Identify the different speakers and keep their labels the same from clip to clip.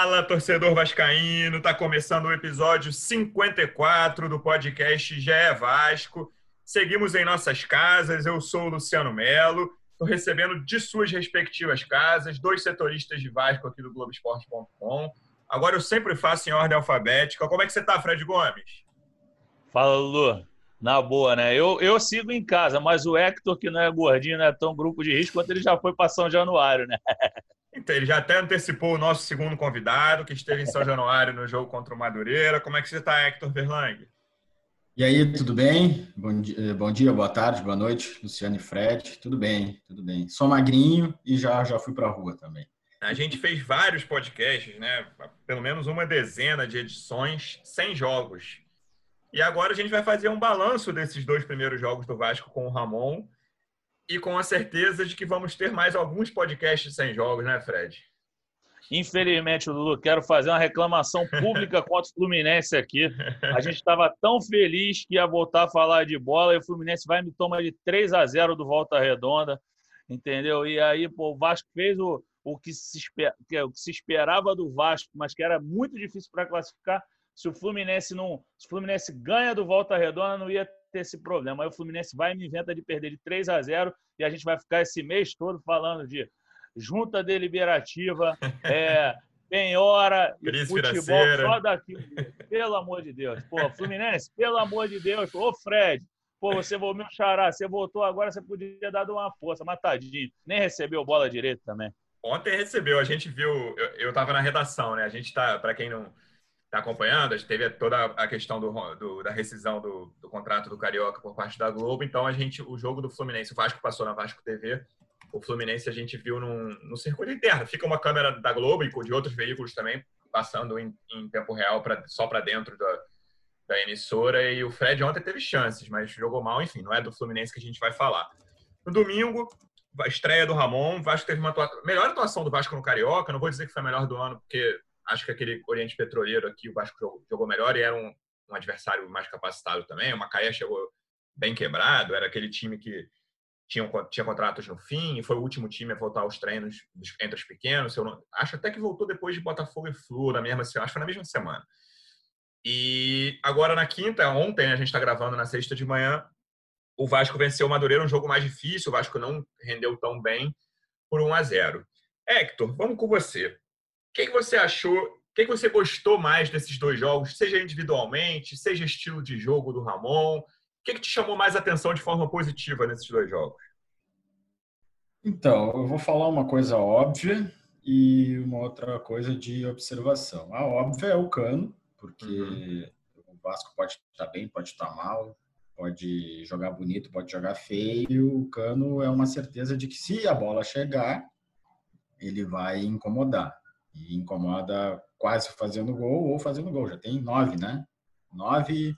Speaker 1: Fala, torcedor vascaíno! Tá começando o episódio 54 do podcast GE Vasco. Seguimos em nossas casas. Eu sou o Luciano Melo. Estou recebendo de suas respectivas casas dois setoristas de Vasco aqui do Globoesporte.com. Agora eu sempre faço em ordem alfabética. Como é que você tá, Fred Gomes?
Speaker 2: Fala, Lulu. Na boa, né? Eu, eu sigo em casa, mas o Hector, que não é gordinho, não é tão grupo de risco quanto ele já foi para São Januário, né?
Speaker 1: Então, ele já até antecipou o nosso segundo convidado, que esteve em São Januário no jogo contra o Madureira. Como é que você está, Hector Verlang?
Speaker 3: E aí, tudo bem? Bom dia, eh, bom dia, boa tarde, boa noite, Luciano e Fred. Tudo bem, tudo bem. Sou magrinho e já, já fui para a rua também.
Speaker 1: A gente fez vários podcasts, né? Pelo menos uma dezena de edições, sem jogos. E agora a gente vai fazer um balanço desses dois primeiros jogos do Vasco com o Ramon e com a certeza de que vamos ter mais alguns podcasts sem jogos, né, Fred?
Speaker 2: Infelizmente, Lulu, quero fazer uma reclamação pública contra o Fluminense aqui. A gente estava tão feliz que ia voltar a falar de bola e o Fluminense vai me tomar de 3 a 0 do Volta Redonda, entendeu? E aí, pô, o Vasco fez o, o, que se esper, o que se esperava do Vasco, mas que era muito difícil para classificar. Se o Fluminense não, se o Fluminense ganha do Volta Redonda, não ia ter esse problema. Aí o Fluminense vai e me inventa de perder de 3 a 0 e a gente vai ficar esse mês todo falando de junta deliberativa, é, penhora e futebol
Speaker 1: financeira.
Speaker 2: só daqui. Pelo amor de Deus. Pô, Fluminense, pelo amor de Deus. Ô, Fred, pô, você voltou, meu xará, você voltou agora, você podia dado uma força, matadinho. Nem recebeu bola direito também.
Speaker 1: Ontem recebeu, a gente viu, eu estava na redação, né? A gente está, para quem não está acompanhando, a gente teve toda a questão do, do- da rescisão do, do contrato do Carioca por parte da Globo, então a gente, o jogo do Fluminense, o Vasco passou na Vasco TV, o Fluminense a gente viu num, no circuito interno, fica uma câmera da Globo e de outros veículos também, passando em, em tempo real pra, só para dentro da, da emissora, e o Fred ontem teve chances, mas jogou mal, enfim, não é do Fluminense que a gente vai falar. No domingo, a estreia do Ramon, o Vasco teve uma atua- melhor atuação do Vasco no Carioca, não vou dizer que foi a melhor do ano, porque acho que aquele Oriente Petroleiro aqui o Vasco jogou, jogou melhor e era um, um adversário mais capacitado também. O Macaé chegou bem quebrado, era aquele time que tinha, tinha contratos no fim e foi o último time a voltar aos treinos entre os pequenos. Não- acho até que voltou depois de Botafogo e Flu, na mesma, acho que foi na mesma semana. E agora na quinta, ontem, a gente está gravando na sexta de manhã, o Vasco venceu o Madureira, um jogo mais difícil, o Vasco não rendeu tão bem por 1 a 0. Hector, vamos com você. Que, que você achou? O que, que você gostou mais desses dois jogos, seja individualmente, seja estilo de jogo do Ramon? O que, que te chamou mais atenção de forma positiva nesses dois jogos?
Speaker 3: Então, eu vou falar uma coisa óbvia e uma outra coisa de observação. A óbvia é o cano, porque
Speaker 1: Uhum.
Speaker 3: o Vasco pode estar bem, pode estar mal, pode jogar bonito, pode jogar feio. O cano é uma certeza de que se a bola chegar, ele vai incomodar. E incomoda quase fazendo gol ou fazendo gol. Já tem nove, né? Nove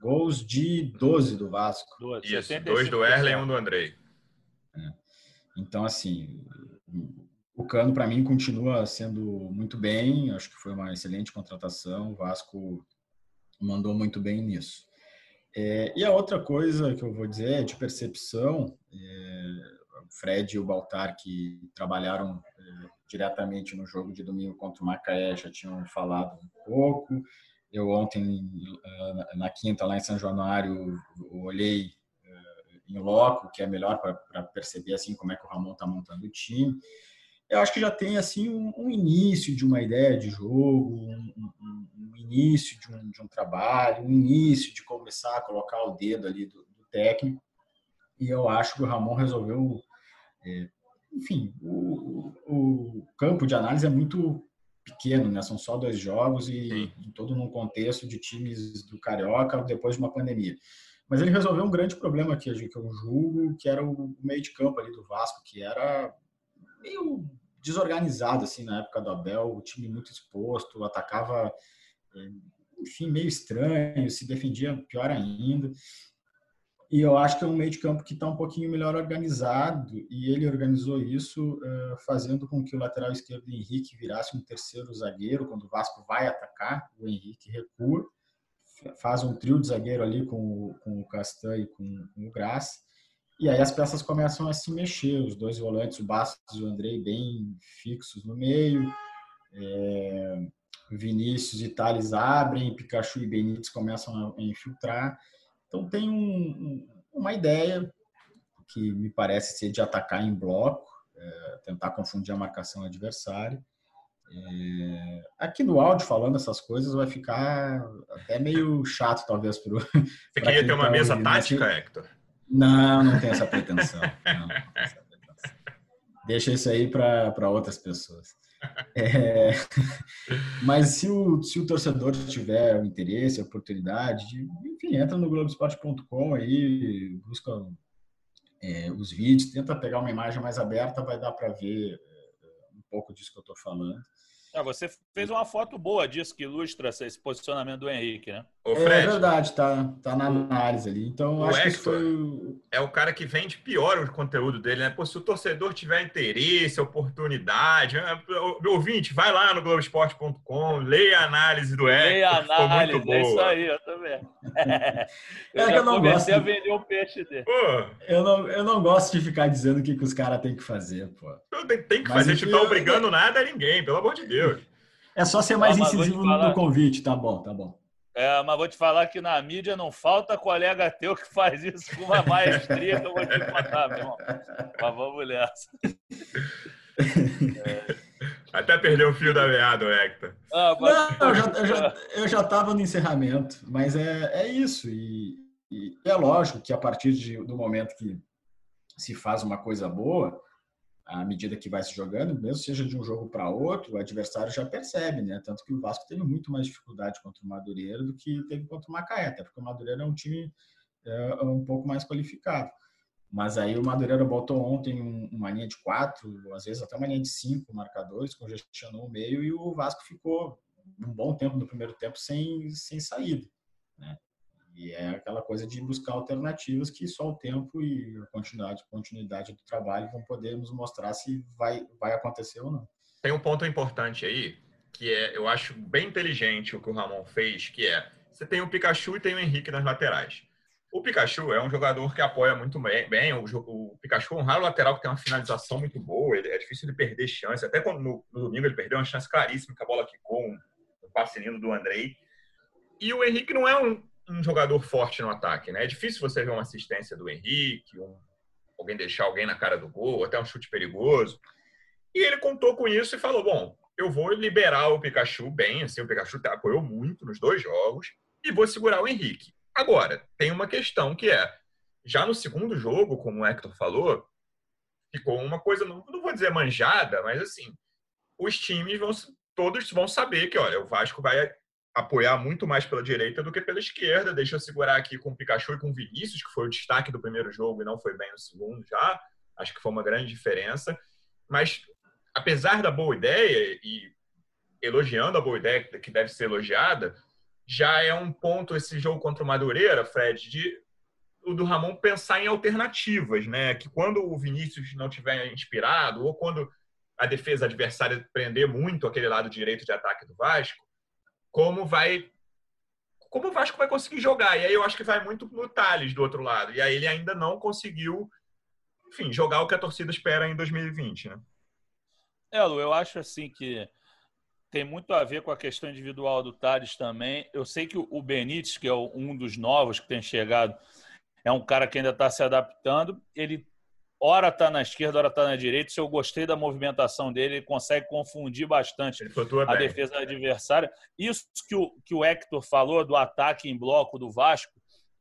Speaker 3: gols de 12 do Vasco.
Speaker 2: Dois,
Speaker 1: Isso, dois do Erlen e um do Andrei.
Speaker 3: Então, assim, o Cano, para mim, continua sendo muito bem. Acho que foi uma excelente contratação. O Vasco mandou muito bem nisso. É, e a outra coisa que eu vou dizer é de percepção. É, Fred e o Baltar, que trabalharam é, diretamente no jogo de domingo contra o Macaé, já tinham falado um pouco. Eu ontem, eh, na quinta, lá em São Januário, olhei em loco, que é melhor para perceber assim como é que o Ramon está montando o time. Eu acho que já tem assim um, início de uma ideia de jogo, um, um, um início de um, de um, trabalho, um início de começar a colocar o dedo ali do, do técnico. E eu acho que o Ramon resolveu, é, enfim, o, o, campo de análise é muito pequeno, né? São só dois jogos e, e todo num contexto de times do Carioca depois de uma pandemia. Mas ele resolveu um grande problema que, que eu julgo, que era o meio de campo ali do Vasco, que era meio desorganizado assim na época do Abel, o time muito exposto, atacava enfim, meio estranho, se defendia pior ainda. E eu acho que é um meio de campo que está um pouquinho melhor organizado, e ele organizou isso uh, fazendo com que o lateral esquerdo Henrique virasse um terceiro zagueiro quando o Vasco vai atacar, o Henrique recua, faz um trio de zagueiro ali com com o Castan e com, com o Graça, e aí as peças começam a se mexer, os dois volantes, o Bastos e o Andrei, bem fixos no meio, é, Vinícius e Thales abrem, Pikachu e Benítez começam a infiltrar, então tem um, uma ideia que me parece ser de atacar em bloco, é, tentar confundir a marcação adversária. É, aqui no áudio falando essas coisas vai ficar até meio chato talvez para
Speaker 1: Você queria ter uma tá mesa tática, Hector?
Speaker 3: Não, não tem essa pretensão. Não, não essa pretensão. Deixa isso aí para outras pessoas. É, mas se o, se o torcedor tiver o interesse, a oportunidade, enfim, entra no Globoesporte.com aí, busca é, os vídeos, tenta pegar uma imagem mais aberta, vai dar para ver é, um pouco disso que eu estou falando.
Speaker 2: Ah, você fez uma foto boa disso que ilustra esse posicionamento do Henrique, né?
Speaker 3: Ô, Fred, é verdade, tá, tá na análise ali. Então, acho Hector que foi.
Speaker 1: É o cara que vende pior o conteúdo dele, né? Pô, se o torcedor tiver interesse, oportunidade, né? meu ouvinte, vai lá no Globoesporte.com, leia a análise do Hector. Leia a análise, muito boa. é
Speaker 2: isso aí, eu também. eu é que eu não gosto. a vender o peixe dele.
Speaker 3: Pô, eu, não, eu não gosto de ficar dizendo o que, que os caras têm que fazer, pô.
Speaker 1: Tem, tem que Mas fazer, a gente não tá obrigando nada a ninguém, pelo amor de Deus.
Speaker 3: É só ser mais incisivo no convite, tá bom, tá bom.
Speaker 2: É, mas vou te falar que na mídia não falta colega teu que faz isso com uma maestria que eu vou te contar, meu irmão. Mas vamos nessa.
Speaker 1: É. Até perdeu o fio da meada, Hector.
Speaker 3: Ah, mas... Não, eu já, eu, já, eu já tava no encerramento, mas é, é isso. E, e é lógico que a partir de, do momento que se faz uma coisa boa, à medida que vai se jogando, mesmo seja de um jogo para outro, o adversário já percebe, né? Tanto que o Vasco teve muito mais dificuldade contra o Madureira do que teve contra o Macaé, até porque o Madureira é um time é, um pouco mais qualificado. Mas aí o Madureira botou ontem uma linha de quatro, às vezes até uma linha de cinco marcadores, congestionou o meio e o Vasco ficou um bom tempo no primeiro tempo sem, sem saída. Né? E é aquela coisa de buscar alternativas que só o tempo e a continuidade, continuidade do trabalho vão poder nos mostrar se vai, vai acontecer ou não.
Speaker 1: Tem um ponto importante aí, que é, eu acho bem inteligente o que o Ramon fez, que é, você tem o Pikachu e tem o Henrique nas laterais. O Pikachu é um jogador que apoia muito bem. O, o Pikachu é um raro lateral que tem uma finalização muito boa. Ele, é difícil de perder chance. Até quando no, no, domingo ele perdeu uma chance claríssima que a bola quicou, um, um passe lindo do Andrei. E o Henrique não é um, um jogador forte no ataque, né? É difícil você ver uma assistência do Henrique, um, alguém deixar alguém na cara do gol, até um chute perigoso. E ele contou com isso e falou: bom, eu vou liberar o Pikachu bem, assim, o Pikachu apoiou muito nos dois jogos e vou segurar o Henrique. Agora, tem uma questão que é, já no segundo jogo, como o Hector falou, ficou uma coisa, não, não vou dizer manjada, mas assim, os times vão todos vão saber que, olha, o Vasco vai apoiar muito mais pela direita do que pela esquerda. Deixa eu segurar aqui com o Pikachu e com o Vinícius, que foi o destaque do primeiro jogo e não foi bem no segundo já. Acho que foi uma grande diferença. Mas, apesar da boa ideia e elogiando a boa ideia que deve ser elogiada, já é um ponto esse jogo contra o Madureira, Fred, de o do Ramon pensar em alternativas, né? Que quando o Vinícius não tiver inspirado ou quando a defesa adversária prender muito aquele lado direito de ataque do Vasco, como vai como o Vasco vai conseguir jogar. E aí eu acho que vai muito no Thales do outro lado. E aí ele ainda não conseguiu, enfim, jogar o que a torcida espera em 2020, né?
Speaker 2: É, Lu, eu acho assim que tem muito a ver com a questão individual do Thales também. Eu sei que o Benítez, que é um dos novos que tem chegado, é um cara que ainda está se adaptando. Ele hora está na esquerda, hora está na direita. Se eu gostei da movimentação dele, ele consegue confundir bastante a bem. defesa adversária. Isso que o, que o Hector falou do ataque em bloco do Vasco,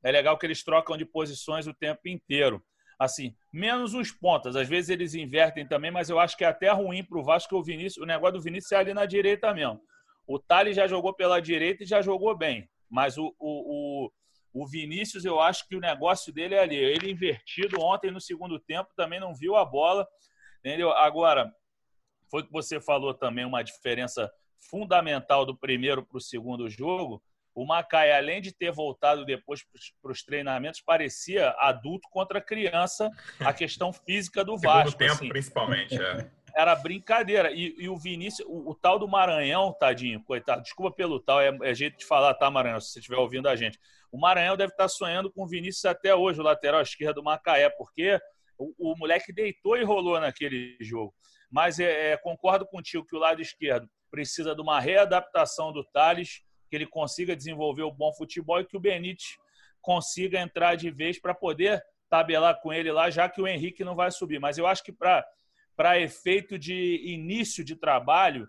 Speaker 2: é legal que eles trocam de posições o tempo inteiro. Assim, menos os pontas. Às vezes eles invertem também, mas eu acho que é até ruim para o Vasco o Vinícius. O negócio do Vinícius é ali na direita mesmo. O Thales já jogou pela direita e já jogou bem. Mas o, o, o o Vinícius, eu acho que o negócio dele é ali. Ele invertido ontem no segundo tempo, também não viu a bola. Entendeu? Agora, foi que você falou também, uma diferença fundamental do primeiro para o segundo jogo. o Macaé, além de ter voltado depois para os treinamentos, parecia adulto contra criança a questão física do Vasco.
Speaker 1: Segundo tempo, assim. principalmente. É.
Speaker 2: Era brincadeira. E, e o Vinícius, o, o, tal do Maranhão, tadinho, coitado, desculpa pelo tal, é, é, jeito de falar, tá, Maranhão, se você estiver ouvindo a gente. O Maranhão deve estar sonhando com o Vinícius até hoje, o lateral esquerdo do Macaé, porque o, o moleque deitou e rolou naquele jogo. Mas é, é, concordo contigo que o lado esquerdo precisa de uma readaptação do Thales, que ele consiga desenvolver o bom futebol e que o Benítez consiga entrar de vez para poder tabelar com ele lá, já que o Henrique não vai subir. Mas eu acho que para efeito de início de trabalho,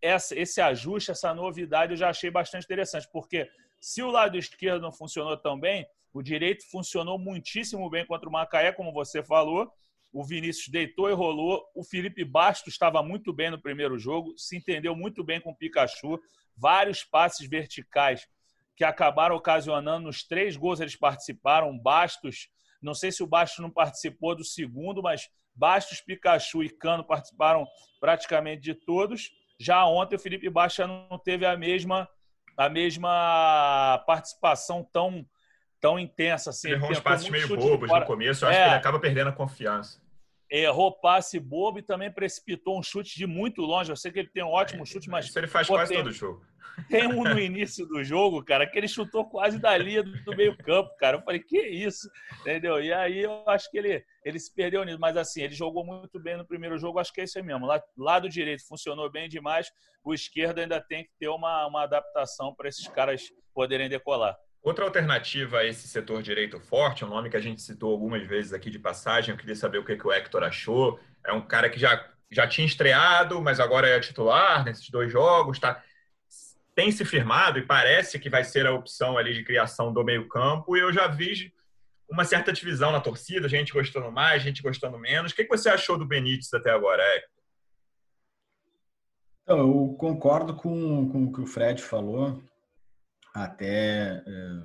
Speaker 2: essa, esse ajuste, essa novidade eu já achei bastante interessante, porque se o lado esquerdo não funcionou tão bem, o direito funcionou muitíssimo bem contra o Macaé, como você falou. O Vinícius deitou e rolou. O Felipe Bastos estava muito bem no primeiro jogo, se entendeu muito bem com o Pikachu. Vários passes verticais que acabaram ocasionando nos três gols eles participaram. Bastos, não sei se o Bastos não participou do segundo, mas Bastos, Pikachu e Cano participaram praticamente de todos. Já ontem o Felipe Bastos não teve a mesma a mesma participação tão tão intensa assim.
Speaker 1: Ele errou uns passes meio bobos no começo, eu acho é, que ele acaba perdendo a confiança.
Speaker 2: Errou passe bobo e também precipitou um chute de muito longe. Eu sei que ele tem um ótimo é, chute, mas.
Speaker 1: Isso ele faz pô, quase tem, todo jogo.
Speaker 2: Tem um no início do jogo, cara, que ele chutou quase da linha do meio-campo, cara. Eu falei, que isso? Entendeu? E aí eu acho que ele, ele se perdeu nisso. Mas assim, ele jogou muito bem no primeiro jogo, acho que é isso aí mesmo. Lá, lado direito funcionou bem demais, o esquerdo ainda tem que ter uma, uma adaptação para esses caras poderem decolar.
Speaker 1: Outra alternativa a esse setor direito forte, um nome que a gente citou algumas vezes aqui de passagem, eu queria saber o que, que o Hector achou. É um cara que já, já tinha estreado, mas agora é titular nesses dois jogos, tá, tem se firmado e parece que vai ser a opção ali de criação do meio-campo. E eu já vi uma certa divisão na torcida, gente gostando mais, gente gostando menos. O que, que você achou do Benítez até agora, Hector?
Speaker 3: Então, eu concordo com, com o que o Fred falou até eh,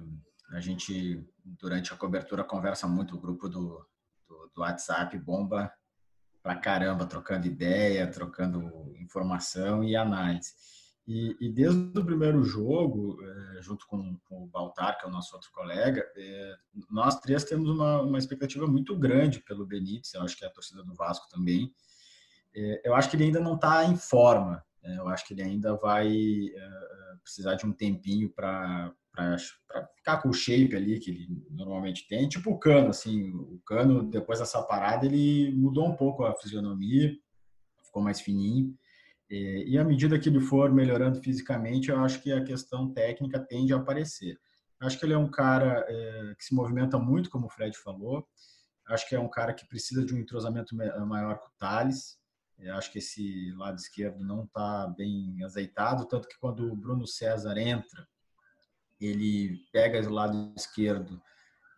Speaker 3: a gente, durante a cobertura, conversa muito, o grupo do, do, do WhatsApp bomba pra caramba, trocando ideia, trocando informação e análise. E, e, desde o primeiro jogo, eh, junto com, o Baltar, que é o nosso outro colega, eh, nós três temos uma, uma expectativa muito grande pelo Benítez, eu acho que é a torcida do Vasco também. eu acho que ele ainda não está em forma, né? eu acho que ele ainda vai precisar de um tempinho para ficar com o shape ali que ele normalmente tem, tipo o Cano, assim, o Cano depois dessa parada ele mudou um pouco a fisionomia, ficou mais fininho, e à medida que ele for melhorando fisicamente, eu acho que a questão técnica tende a aparecer. Acho que ele é um cara é, que se movimenta muito, como o Fred falou, acho que é um cara que precisa de um entrosamento maior com o Thales, eu acho que esse lado esquerdo não está bem azeitado, tanto que quando o Bruno César entra, ele pega o lado esquerdo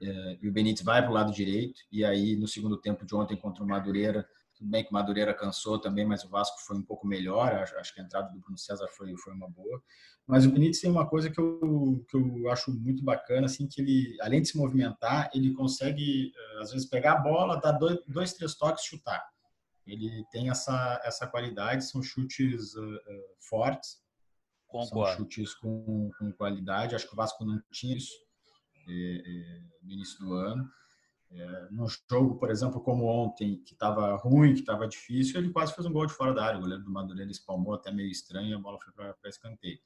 Speaker 3: é, e o Benítez vai para o lado direito. E aí, no segundo tempo de ontem contra o Madureira, tudo bem que o Madureira cansou também, mas o Vasco foi um pouco melhor. Acho, acho que a entrada do Bruno César foi, foi uma boa. Mas o Benítez tem uma coisa que eu, que eu acho muito bacana, assim, que ele, além de se movimentar, ele consegue, eh, às vezes, pegar a bola, dar dois, dois três toques e chutar ele tem essa, essa qualidade, são chutes uh, uh, fortes, Concordo. são chutes com, com, qualidade. Acho que o Vasco não tinha isso é, no início do ano. É, num jogo, por exemplo, como ontem, que estava ruim, que estava difícil, ele quase fez um gol de fora da área. O goleiro do Madureira espalmou até meio estranho e a bola foi para escanteio.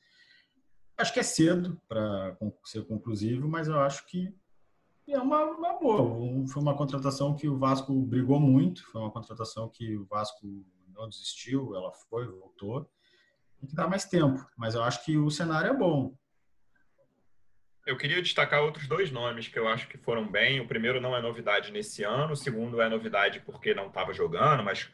Speaker 3: Acho que é cedo para ser conclusivo, mas eu acho que é uma, uma boa. Foi uma contratação que o Vasco brigou muito, foi uma contratação que o Vasco não desistiu, ela foi, voltou. Tem que dar mais tempo, mas eu acho que o cenário é bom.
Speaker 1: Eu queria destacar outros dois nomes que eu acho que foram bem. O primeiro não é novidade nesse ano, o segundo é novidade porque não estava jogando, mas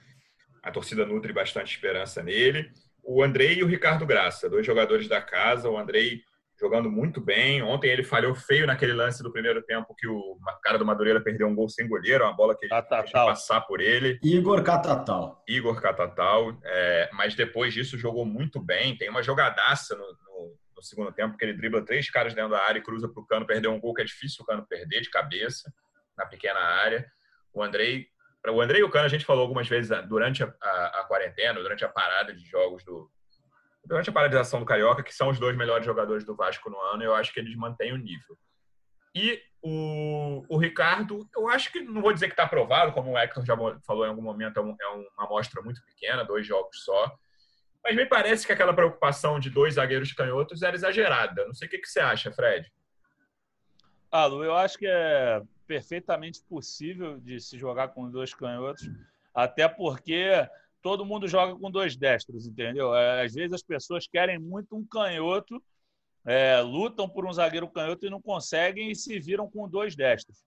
Speaker 1: a torcida nutre bastante esperança nele. O Andrei e o Ricardo Graça, dois jogadores da casa. O Andrei jogando muito bem. Ontem ele falhou feio naquele lance do primeiro tempo que o cara do Madureira perdeu um gol sem goleiro, uma bola que ele deixou passar por ele.
Speaker 3: Igor Catatal.
Speaker 1: Igor Catatal. É, mas depois disso jogou muito bem. Tem uma jogadaça no, no, no, segundo tempo que ele dribla três caras dentro da área e cruza para o Cano perdeu um gol que é difícil o Cano perder de cabeça na pequena área. O Andrei... O Andrei e o Cano a gente falou algumas vezes durante a, a, a quarentena, durante a parada de jogos do, durante a paralisação do Carioca, que são os dois melhores jogadores do Vasco no ano, eu acho que eles mantêm o nível. E o, o Ricardo, eu acho que, não vou dizer que está aprovado, como o Hector já falou em algum momento, é, um, é uma amostra muito pequena, dois jogos só. Mas me parece que aquela preocupação de dois zagueiros canhotos era exagerada. Não sei o que, que você acha, Fred.
Speaker 2: Ah, Lu, eu acho que é perfeitamente possível de se jogar com dois canhotos, até porque todo mundo joga com dois destros, entendeu? É, às vezes as pessoas querem muito um canhoto, é, lutam por um zagueiro canhoto e não conseguem e se viram com dois destros.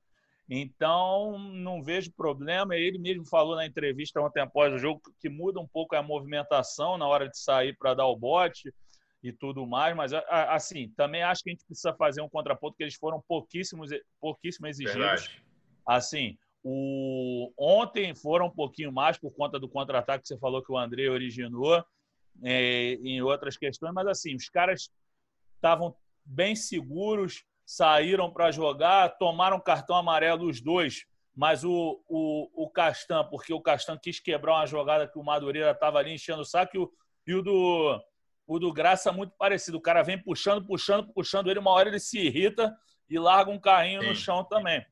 Speaker 2: Então, não vejo problema. Ele mesmo falou na entrevista ontem após o jogo que muda um pouco a movimentação na hora de sair para dar o bote e tudo mais, mas assim, também acho que a gente precisa fazer um contraponto que eles foram pouquíssimos, pouquíssimo exigidos. Verdade. Assim, o... ontem foram um pouquinho mais por conta do contra-ataque que você falou que o André originou é, em outras questões, mas assim, os caras estavam bem seguros, saíram para jogar, tomaram cartão amarelo os dois, mas o, o, o Castan, porque o Castan quis quebrar uma jogada que o Madureira estava ali enchendo o saco e o, e o do o do Graça é muito parecido. O cara vem puxando, puxando, puxando ele, uma hora ele se irrita e larga um carrinho Sim. no chão também.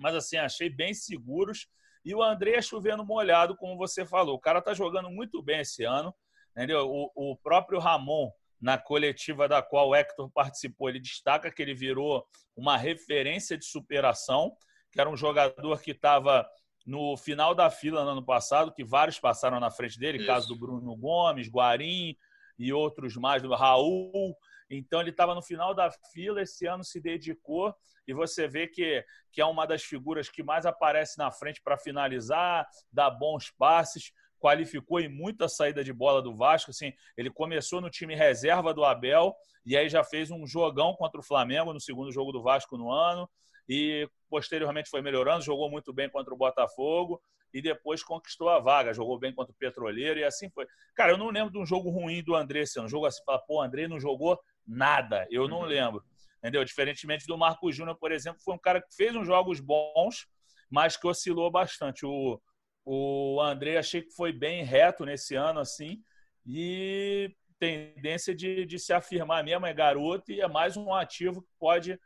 Speaker 2: Mas assim, achei bem seguros. E o André é chovendo molhado, como você falou. O cara tá jogando muito bem esse ano. Entendeu? O, o próprio Ramon, na coletiva da qual o Hector participou, ele destaca que ele virou uma referência de superação, que era um jogador que estava no final da fila no ano passado, que vários passaram na frente dele, Isso. caso do Bruno Gomes, Guarim, e outros mais, do Raul. Então ele estava no final da fila, esse ano se dedicou e você vê que, que é uma das figuras que mais aparece na frente para finalizar, dá bons passes, qualificou em muita saída de bola do Vasco. Assim, ele começou no time reserva do Abel e aí já fez um jogão contra o Flamengo no segundo jogo do Vasco no ano e posteriormente foi melhorando, jogou muito bem contra o Botafogo e depois conquistou a vaga, jogou bem contra o Petroleiro e assim foi. Cara, eu não lembro de um jogo ruim do André, um jogo assim, pô, André não jogou nada, eu não uhum. lembro. Entendeu? Diferentemente do Marco Júnior, por exemplo, foi um cara que fez uns jogos bons, mas que oscilou bastante. O, o André achei que foi bem reto nesse ano, assim, e tendência de, de se afirmar mesmo, é garoto e é mais um ativo que pode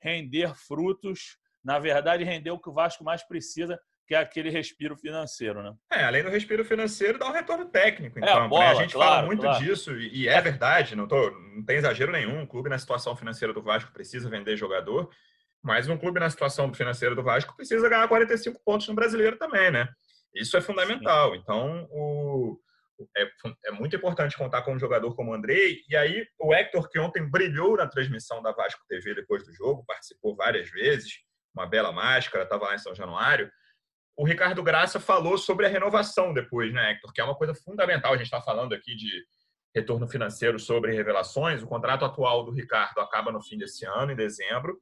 Speaker 2: render frutos. Na verdade, render o que o Vasco mais precisa, que é aquele respiro financeiro, né?
Speaker 1: É, além do respiro financeiro, dá um retorno técnico. Então, é, a, então, bola, a gente claro, fala muito claro. disso e é verdade, não, tô, não tem exagero nenhum. O clube na situação financeira do Vasco precisa vender jogador, mas um clube na situação financeira do Vasco precisa ganhar 45 pontos no brasileiro também, né? Isso é fundamental. Sim. Então, o, é, é, muito importante contar com um jogador como o Andrei. E aí, o Hector, que ontem brilhou na transmissão da Vasco TV depois do jogo, participou várias vezes, uma bela máscara, estava lá em São Januário o Ricardo Graça falou sobre a renovação depois, né, Hector? Que é uma coisa fundamental. A gente está falando aqui de retorno financeiro sobre revelações. O contrato atual do Ricardo acaba no fim desse ano, em dezembro.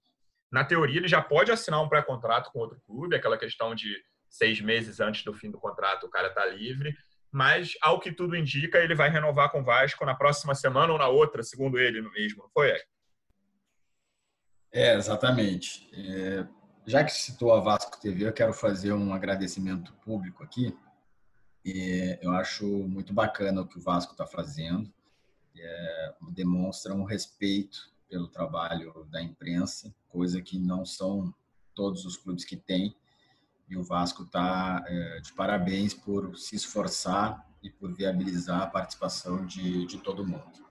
Speaker 1: Na teoria, ele já pode assinar um pré-contrato com outro clube, aquela questão de seis meses antes do fim do contrato o cara está livre. Mas, ao que tudo indica, ele vai renovar com o Vasco na próxima semana ou na outra, segundo ele mesmo, foi, Hector?
Speaker 3: É, exatamente. É, já que citou a Vasco TV, eu quero fazer um agradecimento público aqui. E eu acho muito bacana o que o Vasco está fazendo. É, demonstra um respeito pelo trabalho da imprensa, coisa que não são todos os clubes que têm. E o Vasco está é, de parabéns por se esforçar e por viabilizar a participação de, de todo mundo.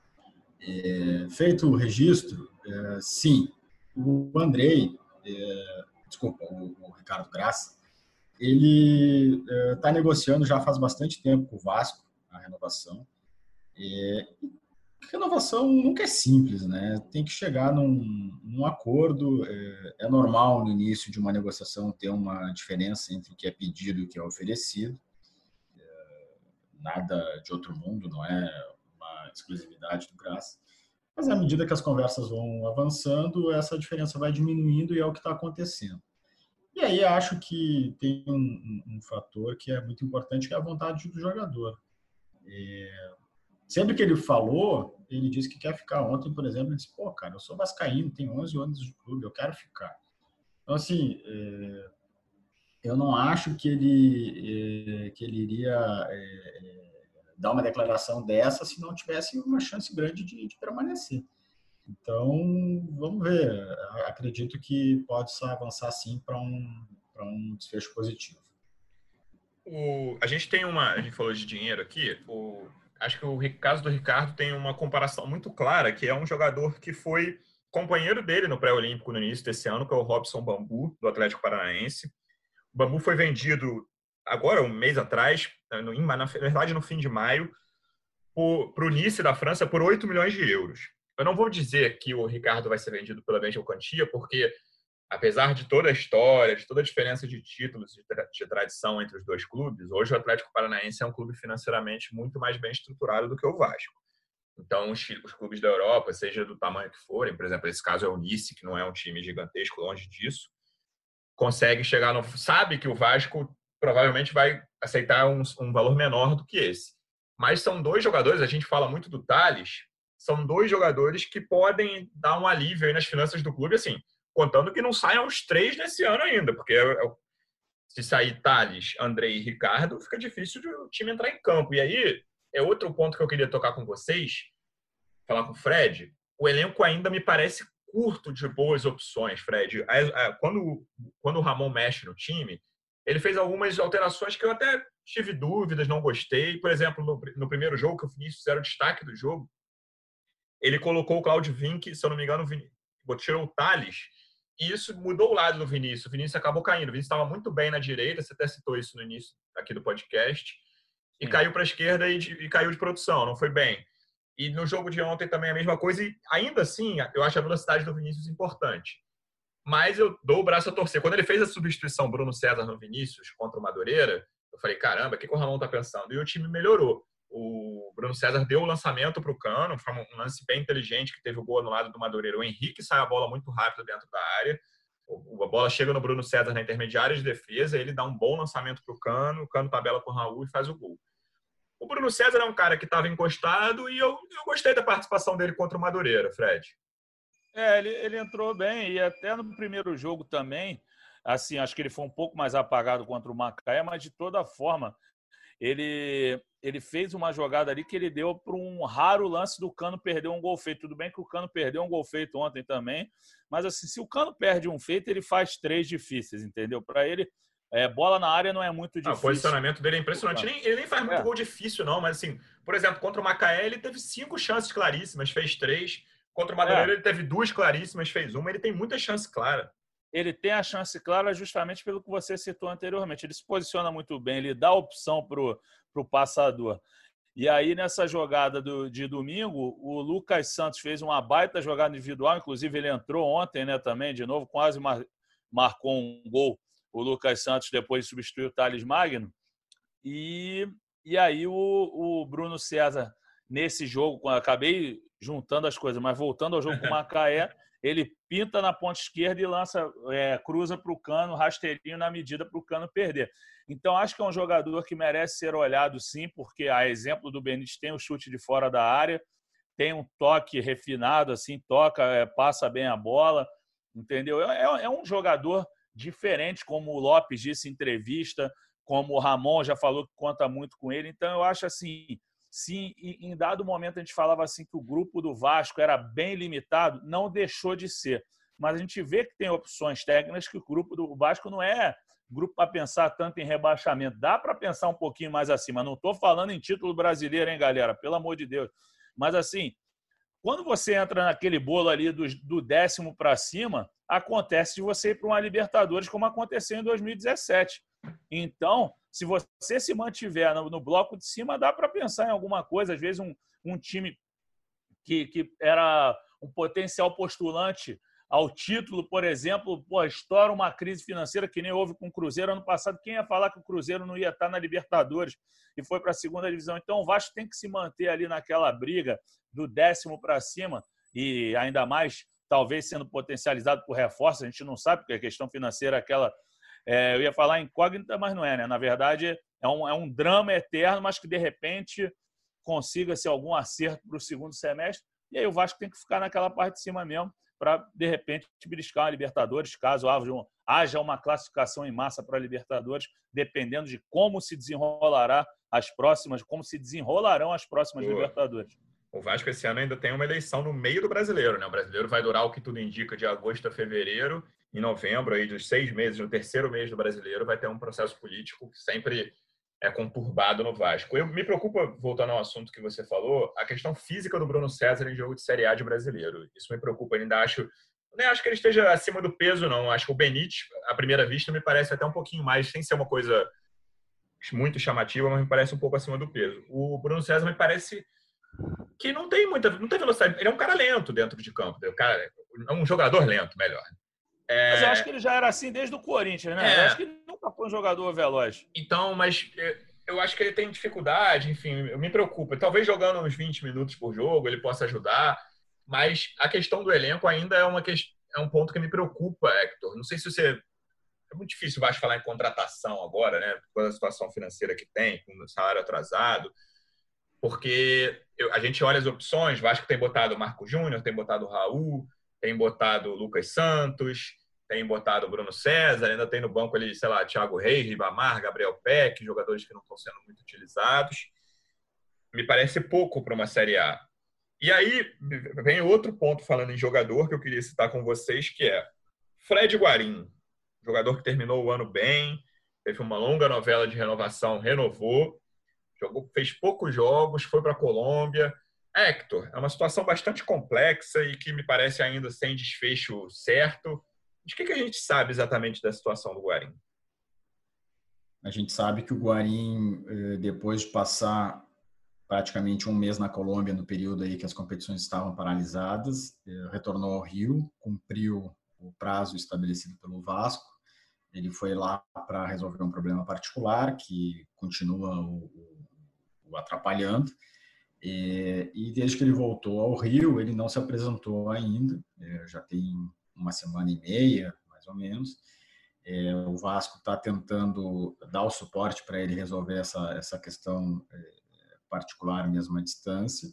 Speaker 3: É, feito o registro, é, sim, o Andrei é, desculpa, o, o Ricardo Graça, ele está eh, negociando já faz bastante tempo com o Vasco a renovação. E, renovação nunca é simples, né? Tem que chegar num, num acordo. É, é, normal no início de uma negociação ter uma diferença entre o que é pedido e o que é oferecido. É, nada de outro mundo, não é uma exclusividade do Graça. Mas à medida que as conversas vão avançando, essa diferença vai diminuindo e é o que está acontecendo. E aí acho que tem um, um, fator que é muito importante, que é a vontade do jogador. É, sempre que ele falou, ele disse que quer ficar. Ontem, por exemplo, ele disse, pô, cara, eu sou vascaíno, tenho 11 anos de clube, eu quero ficar. Então, assim, é, eu não acho que ele, é, que ele iria é, dar uma declaração dessa se não tivesse uma chance grande de, de permanecer. Então, vamos ver. Acredito que pode avançar sim para um, um desfecho positivo.
Speaker 1: O, a gente tem uma. A gente falou de dinheiro aqui. O, acho que o caso do Ricardo tem uma comparação muito clara, que é um jogador que foi companheiro dele no pré-olímpico no início desse ano, que é o Robson Bambu, do Atlético Paranaense. O Bambu foi vendido agora, um mês atrás, na verdade no fim de maio, para o Nice da França por 8 milhões de euros. Eu não vou dizer que o Ricardo vai ser vendido pela mesma quantia, porque apesar de toda a história, de toda a diferença de títulos de, tra de, tradição entre os dois clubes, hoje o Atlético Paranaense é um clube financeiramente muito mais bem estruturado do que o Vasco. Então, os, os clubes da Europa, seja do tamanho que forem, por exemplo, esse caso é o Nice, que não é um time gigantesco, longe disso, consegue chegar no. Sabe que o Vasco provavelmente vai aceitar um, um valor menor do que esse. Mas são dois jogadores, a gente fala muito do Thales, são dois jogadores que podem dar um alívio nas finanças do clube, assim, contando que não saiam os três nesse ano ainda, porque é, é, se sair Thales, Andrei e Ricardo, fica difícil de o time entrar em campo. E aí, é outro ponto que eu queria tocar com vocês, falar com o Fred. O elenco ainda me parece curto de boas opções, Fred. Quando, quando o Ramon mexe no time, ele fez algumas alterações que eu até tive dúvidas, não gostei. Por exemplo, no, no primeiro jogo, que o Vinícius era o destaque do jogo, ele colocou o Claudio Vinck, se eu não me engano, tirou o Thales, e isso mudou o lado do Vinícius. O Vinícius acabou caindo. O Vinícius estava muito bem na direita, você até citou isso no início aqui do podcast, e Sim. caiu para a esquerda e, e, caiu de produção, não foi bem. E no jogo de ontem também a mesma coisa, e ainda assim, eu acho a velocidade do Vinícius importante mas eu dou o braço a torcer. Quando ele fez a substituição Bruno César no Vinícius contra o Madureira, eu falei, caramba, o que, que o Ramon tá pensando? E o time melhorou. O Bruno César deu o lançamento para o Cano, foi um lance bem inteligente que teve o gol no lado do Madureira. O Henrique sai a bola muito rápido dentro da área. A bola chega no Bruno César na intermediária de defesa, ele dá um bom lançamento para o Cano, o Cano tabela com o Raul e faz o gol. O Bruno César é um cara que estava encostado e eu, eu gostei da participação dele contra o Madureira, Fred.
Speaker 2: É, ele, ele entrou bem e até no primeiro jogo também, assim, acho que ele foi um pouco mais apagado contra o Macaé, mas de toda forma, ele, ele fez uma jogada ali que ele deu para um raro lance do Cano perder um gol feito. Tudo bem que o Cano perdeu um gol feito ontem também, mas assim, se o Cano perde um feito, ele faz três difíceis, entendeu? Para ele, é, bola na área não é muito difícil. Ah,
Speaker 1: o posicionamento dele é impressionante. Ele nem, ele nem faz muito é. gol difícil, não, mas assim, por exemplo, contra o Macaé, ele teve cinco chances claríssimas, fez três. Contra o Madureira, é. ele teve duas claríssimas, fez uma. Ele tem muita chance clara.
Speaker 2: Ele tem a chance clara justamente pelo que você citou anteriormente. Ele se posiciona muito bem, ele dá opção para o passador. E aí, nessa jogada do, de domingo, o Lucas Santos fez uma baita jogada individual. Inclusive, ele entrou ontem né, também, de novo, quase mar, marcou um gol. O Lucas Santos depois substituiu o Thales Magno. E, e aí, o, o Bruno César, nesse jogo, acabei juntando as coisas, mas voltando ao jogo com o Macaé, ele pinta na ponta esquerda e lança, é, cruza para o cano, rasteirinho na medida para o cano perder. Então, acho que é um jogador que merece ser olhado sim, porque, a exemplo do Benítez, tem o chute de fora da área, tem um toque refinado, assim, toca, é, passa bem a bola, entendeu? É, é, é um jogador diferente, como o Lopes disse em entrevista, como o Ramon já falou que conta muito com ele. Então, eu acho assim, se em dado momento a gente falava assim que o grupo do Vasco era bem limitado, não deixou de ser. Mas a gente vê que tem opções técnicas que o grupo do Vasco não é grupo para pensar tanto em rebaixamento. Dá para pensar um pouquinho mais acima. Não estou falando em título brasileiro, hein, galera? Pelo amor de Deus. Mas assim, quando você entra naquele bolo ali do, do décimo para cima, acontece de você ir para uma Libertadores, como aconteceu em 2017. Então, se você se mantiver no, no bloco de cima, dá para pensar em alguma coisa. Às vezes, um, um time que, que era um potencial postulante ao título, por exemplo, pô, estoura uma crise financeira que nem houve com o Cruzeiro ano passado. Quem ia falar que o Cruzeiro não ia estar na Libertadores e foi para a segunda divisão? Então, o Vasco tem que se manter ali naquela briga do décimo para cima e ainda mais, talvez sendo potencializado por reforços. A gente não sabe, porque a questão financeira é aquela é, eu ia falar incógnita, mas não é, né? Na verdade, é um, é um drama eterno, mas que de repente consiga ser algum acerto para o segundo semestre. E aí o Vasco tem que ficar naquela parte de cima mesmo. para, de repente, beliscar a Libertadores, caso haja uma classificação em massa para a Libertadores, dependendo de como se desenrolará as próximas, como se desenrolarão as próximas Boa. Libertadores.
Speaker 1: O Vasco esse ano ainda tem uma eleição no meio do brasileiro, né? O brasileiro vai durar o que tudo indica de agosto a fevereiro. Em novembro, aí dos seis meses, no terceiro mês do brasileiro, vai ter um processo político que sempre é conturbado no Vasco. Eu me preocupa, voltando ao assunto que você falou, a questão física do Bruno César em jogo de Série A de brasileiro. Isso me preocupa. Ainda acho. Nem acho que ele esteja acima do peso, não. Acho que o Benítez, à primeira vista, me parece até um pouquinho mais, sem ser uma coisa muito chamativa, mas me parece um pouco acima do peso. O Bruno César me parece que não tem muita não tem velocidade. Ele é um cara lento dentro de campo. O cara, é um jogador lento, melhor.
Speaker 2: É... Mas eu acho que ele já era assim desde o Corinthians, né? É... Eu acho que ele nunca foi um jogador veloz.
Speaker 1: Então, mas eu acho que ele tem dificuldade, enfim, eu me preocupa. Talvez jogando uns 20 minutos por jogo ele possa ajudar, mas a questão do elenco ainda é, uma que... é um ponto que me preocupa, Hector. Não sei se você. É muito difícil o falar em contratação agora, né? Com a situação financeira que tem, com o salário atrasado porque eu, a gente olha as opções, Vasco tem botado o Marco Júnior, tem botado o Raul, tem botado Lucas Santos, tem botado Bruno César, ainda tem no banco ali, sei lá, Thiago Reis, Ribamar, Gabriel Peck, jogadores que não estão sendo muito utilizados. Me parece pouco para uma Série A. E aí vem outro ponto falando em jogador que eu queria citar com vocês, que é Fred Guarim, jogador que terminou o ano bem, teve uma longa novela de renovação, renovou, jogou, fez poucos jogos, foi para a Colômbia. Hector, é uma situação bastante complexa e que me parece ainda sem desfecho certo. De que, que a gente sabe exatamente da situação do Guarim?
Speaker 3: A gente sabe que o Guarim, eh, depois de passar praticamente um mês na Colômbia, no período aí que as competições estavam paralisadas, eh, retornou ao Rio, cumpriu o prazo estabelecido pelo Vasco. Ele foi lá para resolver um problema particular que continua o, o atrapalhando. E, e, desde que ele voltou ao Rio, ele não se apresentou ainda, é, já tem uma semana e meia, mais ou menos. É, o Vasco está tentando dar o suporte para ele resolver essa, essa questão é, particular mesmo à distância.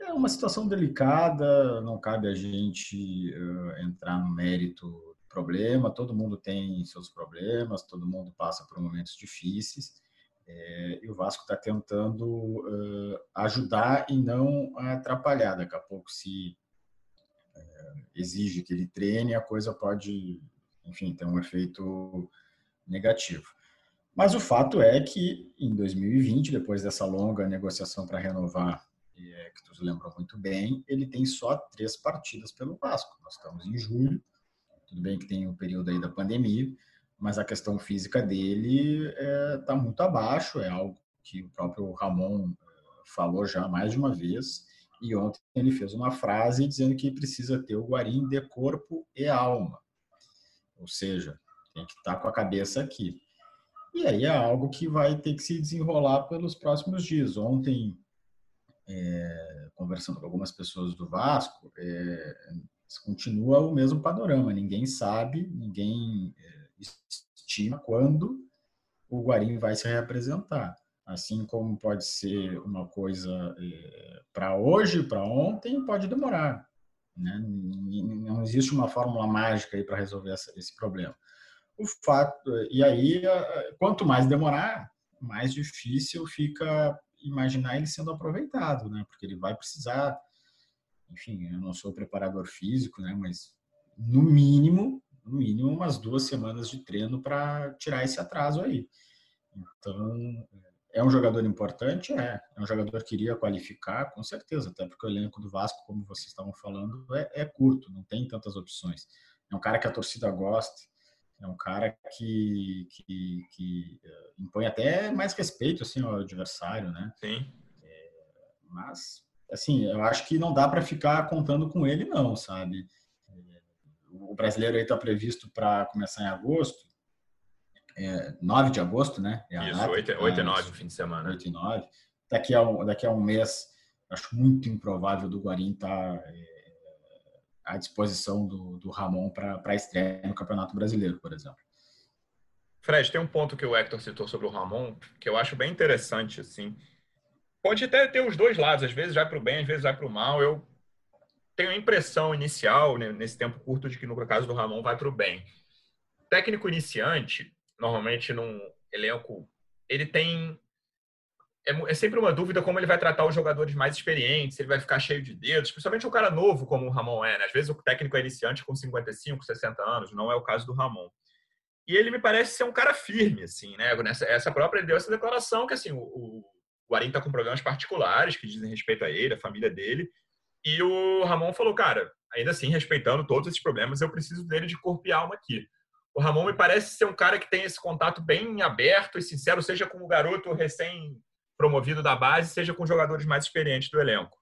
Speaker 3: É uma situação delicada, não cabe a gente uh, entrar no mérito do problema, todo mundo tem seus problemas, todo mundo passa por momentos difíceis. É, e o Vasco está tentando uh, ajudar e não atrapalhar. Daqui a pouco, se uh, exige que ele treine, a coisa pode, enfim, ter um efeito negativo. Mas o fato é que em 2020, depois dessa longa negociação para renovar, é, que tu lembrou muito bem, ele tem só três partidas pelo Vasco. Nós estamos em julho, tudo bem que tem o período aí da pandemia, mas a questão física dele está é, tá muito abaixo, é algo que o próprio Ramon é, falou já mais de uma vez, e ontem ele fez uma frase dizendo que precisa ter o Guarim de corpo e alma, ou seja, tem que estar tá com a cabeça aqui. E aí é algo que vai ter que se desenrolar pelos próximos dias. Ontem, é, conversando com algumas pessoas do Vasco, é, continua o mesmo panorama. Ninguém sabe, ninguém é, estima quando o Guarim vai se reapresentar. Assim como pode ser uma coisa é, para hoje, para ontem, pode demorar. Né? Não existe uma fórmula mágica aí para resolver essa, esse problema. O fato e aí quanto mais demorar, mais difícil fica imaginar ele sendo aproveitado, né? Porque ele vai precisar, enfim, eu não sou preparador físico, né? Mas no mínimo no mínimo umas duas semanas de treino para tirar esse atraso aí. Então, é um jogador importante? É. É um jogador que iria qualificar, com certeza, até porque o elenco do Vasco, como vocês estavam falando, é, é curto, não tem tantas opções. É um cara que a torcida gosta, é um cara que, que, que uh, impõe até mais respeito assim, ao adversário, né?
Speaker 1: Sim.
Speaker 3: É, mas, assim, eu acho que não dá para ficar contando com ele, não, sabe? O brasileiro aí está previsto para começar em agosto, é, 9 de agosto, né?
Speaker 1: É Isso, data, 8, 8 e 9 no fim de semana.
Speaker 3: 8 e 9. Daqui a, um, daqui a um mês, acho muito improvável do Guarim estar tá, é, à disposição do, do Ramon para a estreia no Campeonato Brasileiro, por exemplo.
Speaker 1: Fred, tem um ponto que o Hector citou sobre o Ramon que eu acho bem interessante, assim. Pode até ter os dois lados, às vezes vai para o bem, às vezes vai para o mal. Eu tenho a impressão inicial, né, nesse tempo curto, de que no caso do Ramon vai para o bem. Técnico iniciante, normalmente num elenco, ele tem. É, é, sempre uma dúvida como ele vai tratar os jogadores mais experientes, ele vai ficar cheio de dedos, principalmente um cara novo como o Ramon é. Né? Às vezes o técnico é iniciante com 55, 60 anos, não é o caso do Ramon. E ele me parece ser um cara firme, assim, né? Nessa, essa própria deu essa declaração que assim o, o Guarim está com problemas particulares que dizem respeito a ele, a família dele, e o Ramon falou, cara, ainda assim, respeitando todos esses problemas, eu preciso dele de corpo e alma aqui. O Ramon me parece ser um cara que tem esse contato bem aberto e sincero, seja com o garoto recém-promovido da base, seja com jogadores mais experientes do elenco.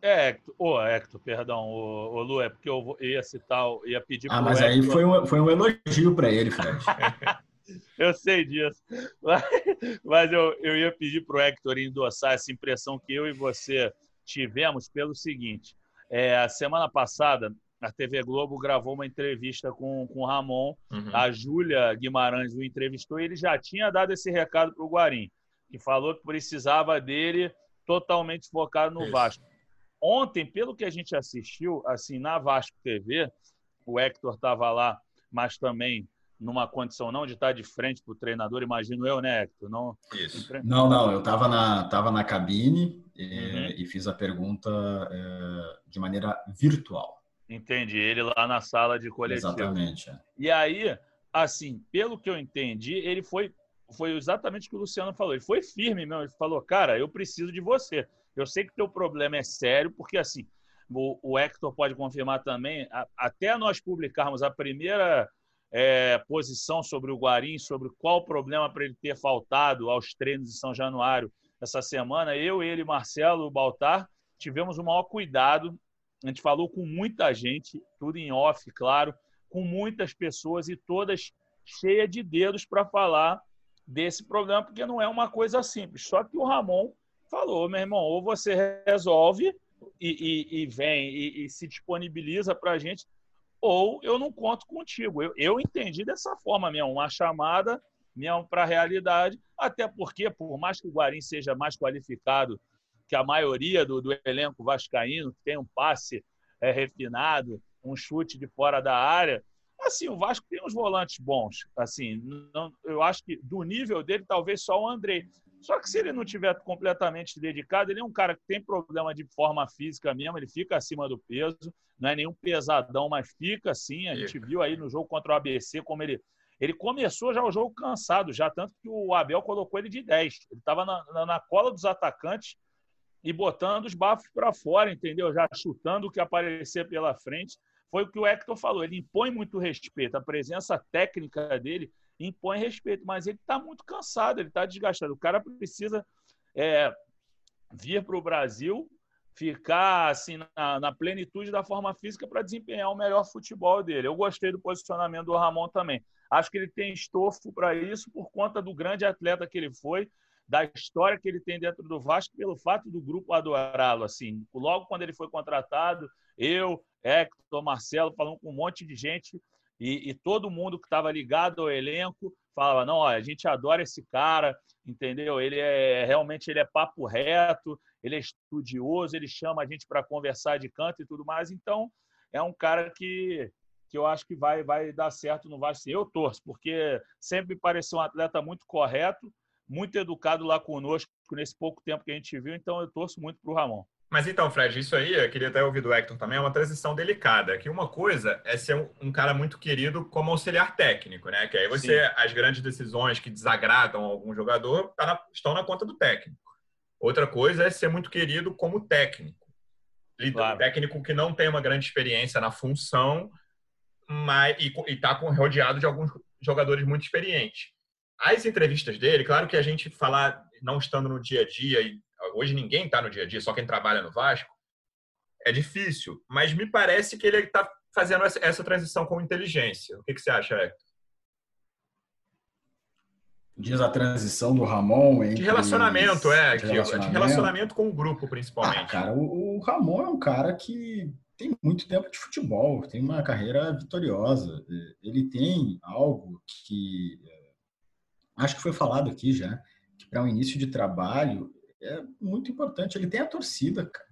Speaker 2: É, Hector, oh, Hector, perdão, o, oh, Lu, é porque eu ia citar, ia pedir
Speaker 3: Ah, mas Hector... aí foi um, foi um elogio para ele, Fred.
Speaker 2: eu sei disso. Mas, mas eu, eu ia pedir para o Hector endossar essa impressão que eu e você tivemos pelo seguinte: é, a semana passada, a TV Globo gravou uma entrevista com, com o Ramon, uhum. a Júlia Guimarães o entrevistou e ele já tinha dado esse recado para o Guarim, que falou que precisava dele totalmente focado no Isso. Vasco. Ontem, pelo que a gente assistiu, assim, na Vasco TV, o Hector estava lá, mas também numa condição não de estar de frente para o treinador, imagino eu, né, Hector?
Speaker 3: Não, Isso. não, não, eu estava na, tava na cabine e, uhum. e fiz a pergunta é, de maneira virtual.
Speaker 2: Entendi, ele lá na sala de coletivo.
Speaker 3: Exatamente. É.
Speaker 2: E aí, assim, pelo que eu entendi, ele foi, foi exatamente o que o Luciano falou. Ele foi firme mesmo, ele falou, cara, eu preciso de você. Eu sei que teu problema é sério, porque assim, o, o Hector pode confirmar também, a, até nós publicarmos a primeira é, posição sobre o Guarim, sobre qual problema para ele ter faltado aos treinos de São Januário essa semana, eu, ele, Marcelo, o Baltar, tivemos o maior cuidado. A gente falou com muita gente, tudo em off, claro, com muitas pessoas e todas cheias de dedos para falar desse problema, porque não é uma coisa simples. Só que o Ramon falou, meu irmão, ou você resolve e, e, e vem e, e se disponibiliza para a gente, ou eu não conto contigo. Eu, eu entendi dessa forma mesmo, uma chamada para a realidade, até porque, por mais que o Guarim seja mais qualificado que a maioria do, do elenco vascaíno, que tem um passe é, refinado, um chute de fora da área, assim, o Vasco tem uns volantes bons. Assim, não, eu acho que do nível dele, talvez só o Andrei. Só que se ele não tiver completamente dedicado, ele é um cara que tem problema de forma física mesmo, ele fica acima do peso, não é nenhum pesadão, mas fica assim. A gente viu aí no jogo contra o ABC como ele. Ele começou já o jogo cansado, já tanto que o Abel colocou ele de 10. Ele estava na, na, na, cola dos atacantes e botando os bafos para fora, entendeu? Já chutando o que aparecer pela frente. Foi o que o Hector falou. Ele impõe muito respeito. A presença técnica dele impõe respeito, mas ele está muito cansado, ele está desgastado. O cara precisa é, vir para o Brasil, ficar assim na, na, plenitude da forma física para desempenhar o melhor futebol dele. Eu gostei do posicionamento do Ramon também. Acho que ele tem estofo para isso por conta do grande atleta que ele foi, da história que ele tem dentro do Vasco, pelo fato do grupo adorá-lo. Assim, logo quando ele foi contratado, eu, Hector, Marcelo, falando com um monte de gente e, e todo mundo que estava ligado ao elenco falava: não, a gente adora esse cara, entendeu? Ele é realmente ele é papo reto, ele é estudioso, ele chama a gente para conversar de canto e tudo mais. Então, é um cara que, que eu acho que vai, vai dar certo no Vasco. Eu torço, porque sempre pareceu um atleta muito correto, muito educado lá conosco nesse pouco tempo que a gente viu. Então, eu torço muito para o Ramon.
Speaker 1: Mas então, Fred, isso aí, eu queria até ouvir do Hector também, é uma transição delicada. Que uma coisa é ser um, um cara muito querido como auxiliar técnico, né? Que aí você, Sim. as grandes decisões que desagradam algum jogador tá na, estão na conta do técnico. Outra coisa é ser muito querido como técnico. Claro. Técnico que não tem uma grande experiência na função mas, e está rodeado de alguns jogadores muito experientes. As entrevistas dele, claro que a gente falar não estando no dia a dia e hoje ninguém está no dia a dia, só quem trabalha no Vasco, é difícil. Mas me parece que ele está fazendo essa, transição com inteligência. O que, que você acha, Hector?
Speaker 3: Diz a transição do Ramon entre...
Speaker 1: De relacionamento, é. De relacionamento, de relacionamento com o grupo, principalmente. Ah,
Speaker 3: cara, o, o Ramon é um cara que tem muito tempo de futebol, tem uma carreira vitoriosa. Ele tem algo que é, acho que foi falado aqui já, que para um início de trabalho é muito importante. Ele tem a torcida, cara.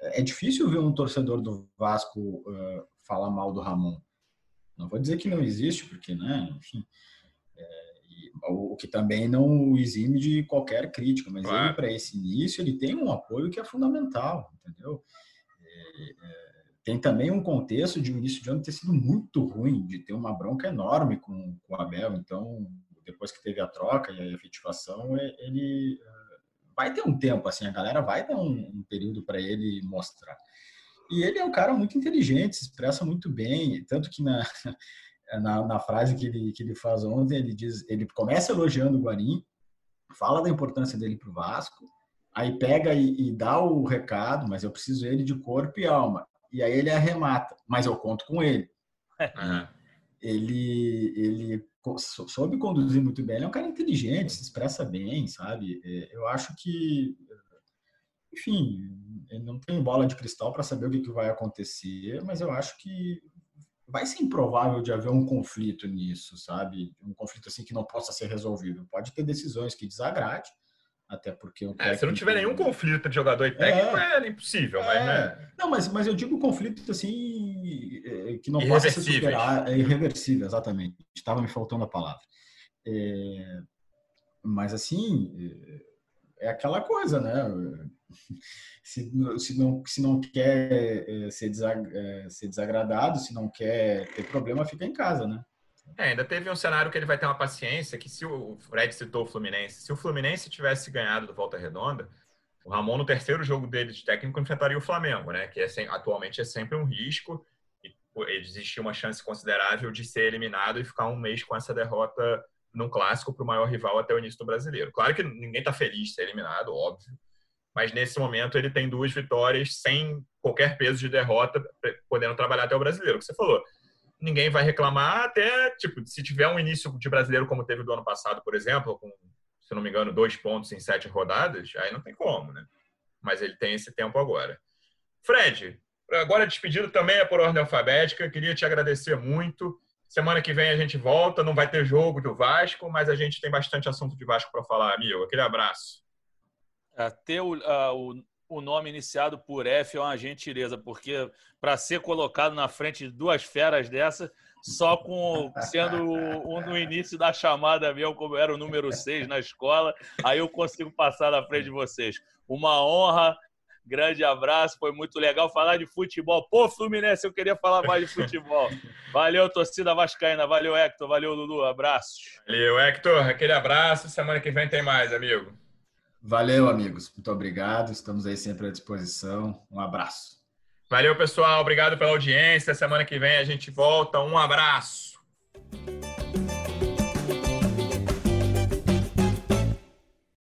Speaker 3: é difícil ver um torcedor do Vasco uh, falar mal do Ramon. Não vou dizer que não existe, porque, né, enfim, é, o, o que também não o exime de qualquer crítica, mas claro. ele, para esse início, ele tem um apoio que é fundamental, entendeu? É, é, tem também um contexto de o início de ano ter sido muito ruim, de ter uma bronca enorme com, com o Abel, então, depois que teve a troca e a efetivação, é, ele vai ter um tempo, assim, a galera vai dar um, um período para ele mostrar. E ele é um cara muito inteligente, se expressa muito bem, tanto que na, na, na, frase que ele, que ele faz ontem, ele diz, ele começa elogiando o Guarim, fala da importância dele para o Vasco, aí pega e, e, dá o recado, mas eu preciso ele de corpo e alma. E aí ele arremata, mas eu conto com ele. Uhum. Ele, ele soube conduzir muito bem, ele é um cara inteligente, se expressa bem, sabe? É, eu acho que enfim, não tem bola de cristal para saber o que, que vai acontecer, mas eu acho que vai ser improvável de haver um conflito nisso, sabe? Um conflito assim que não possa ser resolvido. Pode ter decisões que desagrade, até porque o
Speaker 1: técnico... é, se não tiver nenhum conflito de jogador e técnico é, é impossível, é, mas né?
Speaker 3: não, mas mas eu digo conflito assim é, que não possa ser superado, é irreversível, exatamente. Estava me faltando a palavra. É, mas assim é, é aquela coisa, né? se, se, não, se não quer é, ser, desag, ser desagradado, se não quer ter problema, fica em casa, né?
Speaker 1: É, ainda teve um cenário que ele vai ter uma paciência, que se o Fred citou o Fluminense, se o Fluminense tivesse ganhado do Volta Redonda, o Ramon no terceiro jogo dele de técnico enfrentaria o Flamengo, né? Que é, atualmente é sempre um risco existia uma chance considerável de ser eliminado e ficar um mês com essa derrota num clássico para o maior rival até o início do brasileiro. Claro que ninguém está feliz de ser eliminado, óbvio, mas nesse momento ele tem duas vitórias sem qualquer peso de derrota, podendo trabalhar até o brasileiro. Que você falou, ninguém vai reclamar até, tipo, se tiver um início de brasileiro como teve do ano passado, por exemplo, com, se não me engano, dois pontos em sete rodadas, aí não tem como, né? Mas ele tem esse tempo agora. Fred, agora despedido também é por ordem alfabética, queria te agradecer muito. Semana que vem a gente volta, não vai ter jogo do Vasco, mas a gente tem bastante assunto de Vasco para falar, amigo. Aquele abraço.
Speaker 2: É, ter o, o, o, nome iniciado por F é uma gentileza, porque para ser colocado na frente de duas feras dessa, só com sendo um no início da chamada meu, como era o número 6 na escola, aí eu consigo passar na frente de vocês. Uma honra, grande abraço, foi muito legal falar de futebol. Pô, Fluminense, eu queria falar mais de futebol. Valeu, torcida vascaína, valeu, Hector, valeu, Lulu, abraços.
Speaker 1: Valeu, Hector, aquele abraço, semana que vem tem mais, amigo.
Speaker 3: Valeu, amigos. Muito obrigado. Estamos aí sempre à disposição. Um abraço.
Speaker 1: Valeu, pessoal. Obrigado pela audiência. Semana que vem a gente volta. Um abraço.